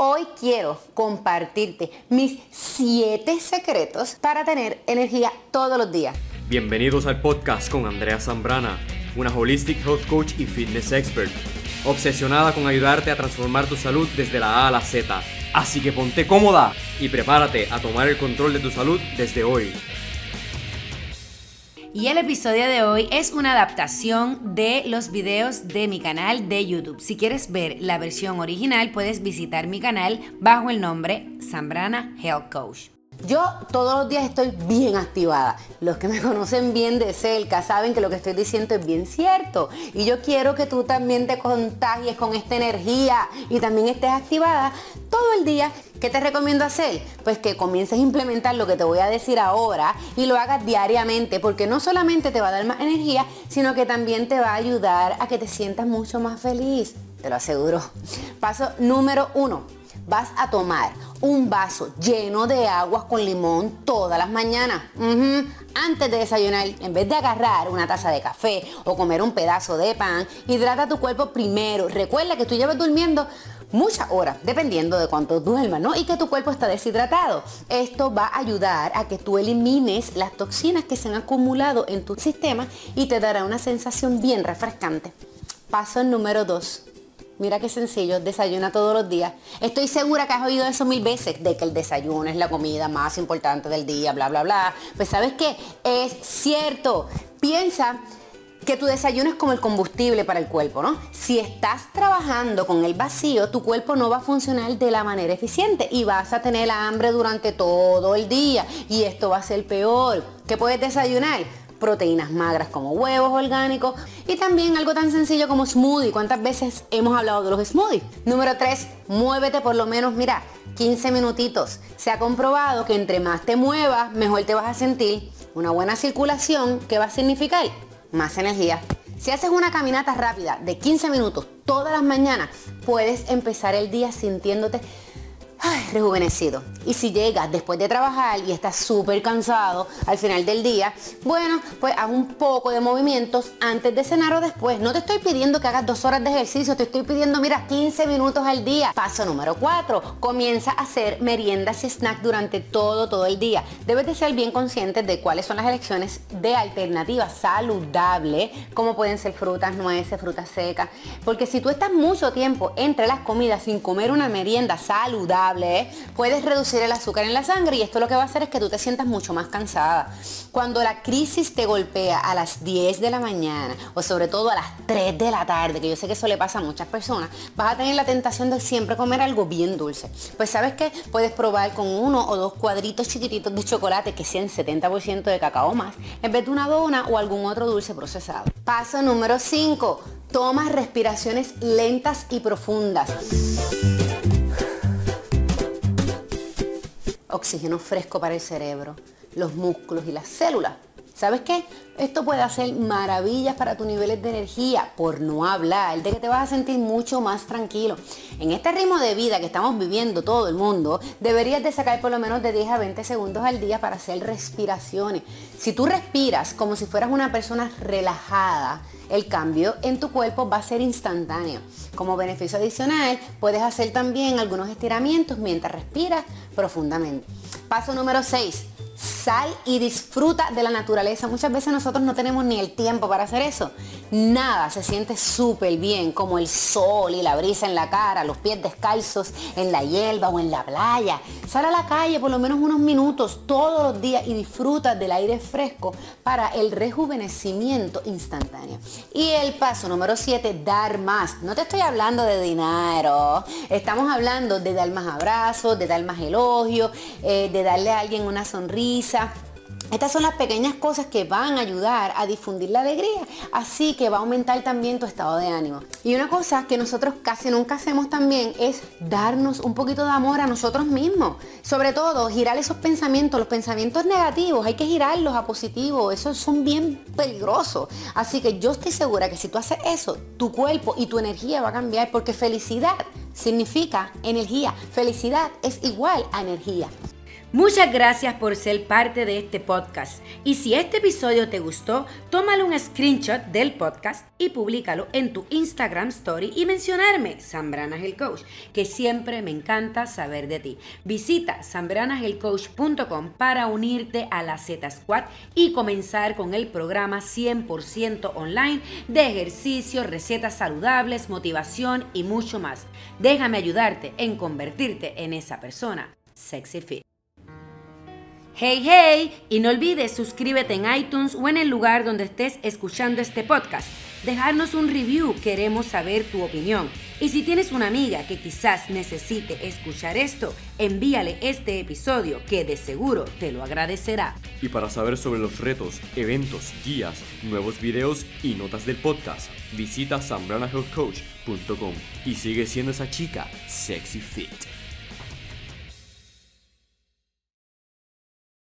Hoy quiero compartirte mis 7 secretos para tener energía todos los días. Bienvenidos al podcast con Andrea Zambrana, una holistic health coach y fitness expert, obsesionada con ayudarte a transformar tu salud desde la A a la Z. Así que ponte cómoda y prepárate a tomar el control de tu salud desde hoy. Y el episodio de hoy es una adaptación de los videos de mi canal de YouTube. Si quieres ver la versión original, puedes visitar mi canal bajo el nombre Zambrana Health Coach. Yo todos los días estoy bien activada. Los que me conocen bien de cerca saben que lo que estoy diciendo es bien cierto. Y yo quiero que tú también te contagies con esta energía y también estés activada todo el día. ¿Qué te recomiendo hacer? Pues que comiences a implementar lo que te voy a decir ahora y lo hagas diariamente porque no solamente te va a dar más energía, sino que también te va a ayudar a que te sientas mucho más feliz. Te lo aseguro. Paso número uno. Vas a tomar un vaso lleno de agua con limón todas las mañanas. Antes de desayunar, en vez de agarrar una taza de café o comer un pedazo de pan, hidrata tu cuerpo primero. Recuerda que tú llevas durmiendo muchas horas, dependiendo de cuánto duermas, ¿no? Y que tu cuerpo está deshidratado. Esto va a ayudar a que tú elimines las toxinas que se han acumulado en tu sistema y te dará una sensación bien refrescante. Paso número 2 Mira qué sencillo, desayuna todos los días. Estoy segura que has oído eso mil veces, de que el desayuno es la comida más importante del día, bla, bla, bla. Pues sabes qué, es cierto. Piensa que tu desayuno es como el combustible para el cuerpo, ¿no? Si estás trabajando con el vacío, tu cuerpo no va a funcionar de la manera eficiente y vas a tener hambre durante todo el día y esto va a ser peor. ¿Qué puedes desayunar? proteínas magras como huevos orgánicos y también algo tan sencillo como smoothie. ¿Cuántas veces hemos hablado de los smoothies? Número 3, muévete por lo menos, mira, 15 minutitos. Se ha comprobado que entre más te muevas, mejor te vas a sentir. Una buena circulación, ¿qué va a significar? Más energía. Si haces una caminata rápida de 15 minutos todas las mañanas, puedes empezar el día sintiéndote ay, rejuvenecido. Y si llegas después de trabajar y estás súper cansado al final del día, bueno, pues haz un poco de movimientos antes de cenar o después. No te estoy pidiendo que hagas dos horas de ejercicio, te estoy pidiendo, mira, 15 minutos al día. Paso número 4, comienza a hacer meriendas y snacks durante todo, todo el día. Debes de ser bien consciente de cuáles son las elecciones de alternativas saludables, como pueden ser frutas, nueces, frutas secas. Porque si tú estás mucho tiempo entre las comidas sin comer una merienda saludable, puedes reducir el azúcar en la sangre y esto lo que va a hacer es que tú te sientas mucho más cansada. Cuando la crisis te golpea a las 10 de la mañana o sobre todo a las 3 de la tarde, que yo sé que eso le pasa a muchas personas, vas a tener la tentación de siempre comer algo bien dulce. Pues sabes que puedes probar con uno o dos cuadritos chiquititos de chocolate que sean 70% de cacao más, en vez de una dona o algún otro dulce procesado. Paso número 5. Toma respiraciones lentas y profundas. Oxígeno fresco para el cerebro, los músculos y las células. ¿Sabes qué? Esto puede hacer maravillas para tus niveles de energía, por no hablar de que te vas a sentir mucho más tranquilo. En este ritmo de vida que estamos viviendo todo el mundo, deberías de sacar por lo menos de 10 a 20 segundos al día para hacer respiraciones. Si tú respiras como si fueras una persona relajada, el cambio en tu cuerpo va a ser instantáneo. Como beneficio adicional, puedes hacer también algunos estiramientos mientras respiras profundamente. Paso número 6 Sal y disfruta de la naturaleza. Muchas veces nosotros no tenemos ni el tiempo para hacer eso. Nada se siente súper bien como el sol y la brisa en la cara, los pies descalzos en la hierba o en la playa. Sal a la calle por lo menos unos minutos todos los días y disfruta del aire fresco para el rejuvenecimiento instantáneo. Y el paso número 7, dar más. No te estoy hablando de dinero. Estamos hablando de dar más abrazos, de dar más elogios, eh, de darle a alguien una sonrisa estas son las pequeñas cosas que van a ayudar a difundir la alegría, así que va a aumentar también tu estado de ánimo. Y una cosa que nosotros casi nunca hacemos también es darnos un poquito de amor a nosotros mismos. Sobre todo, girar esos pensamientos, los pensamientos negativos, hay que girarlos a positivo, esos son bien peligrosos. Así que yo estoy segura que si tú haces eso, tu cuerpo y tu energía va a cambiar porque felicidad significa energía. Felicidad es igual a energía. Muchas gracias por ser parte de este podcast. Y si este episodio te gustó, tómale un screenshot del podcast y públicalo en tu Instagram Story y mencionarme, Sambrana el Coach, que siempre me encanta saber de ti. Visita sambranahelcoach.com para unirte a la Z Squad y comenzar con el programa 100% online de ejercicio, recetas saludables, motivación y mucho más. Déjame ayudarte en convertirte en esa persona sexy fit. Hey, hey, y no olvides suscríbete en iTunes o en el lugar donde estés escuchando este podcast. Dejarnos un review, queremos saber tu opinión. Y si tienes una amiga que quizás necesite escuchar esto, envíale este episodio que de seguro te lo agradecerá. Y para saber sobre los retos, eventos, guías, nuevos videos y notas del podcast, visita sambranahealthcoach.com y sigue siendo esa chica sexy fit.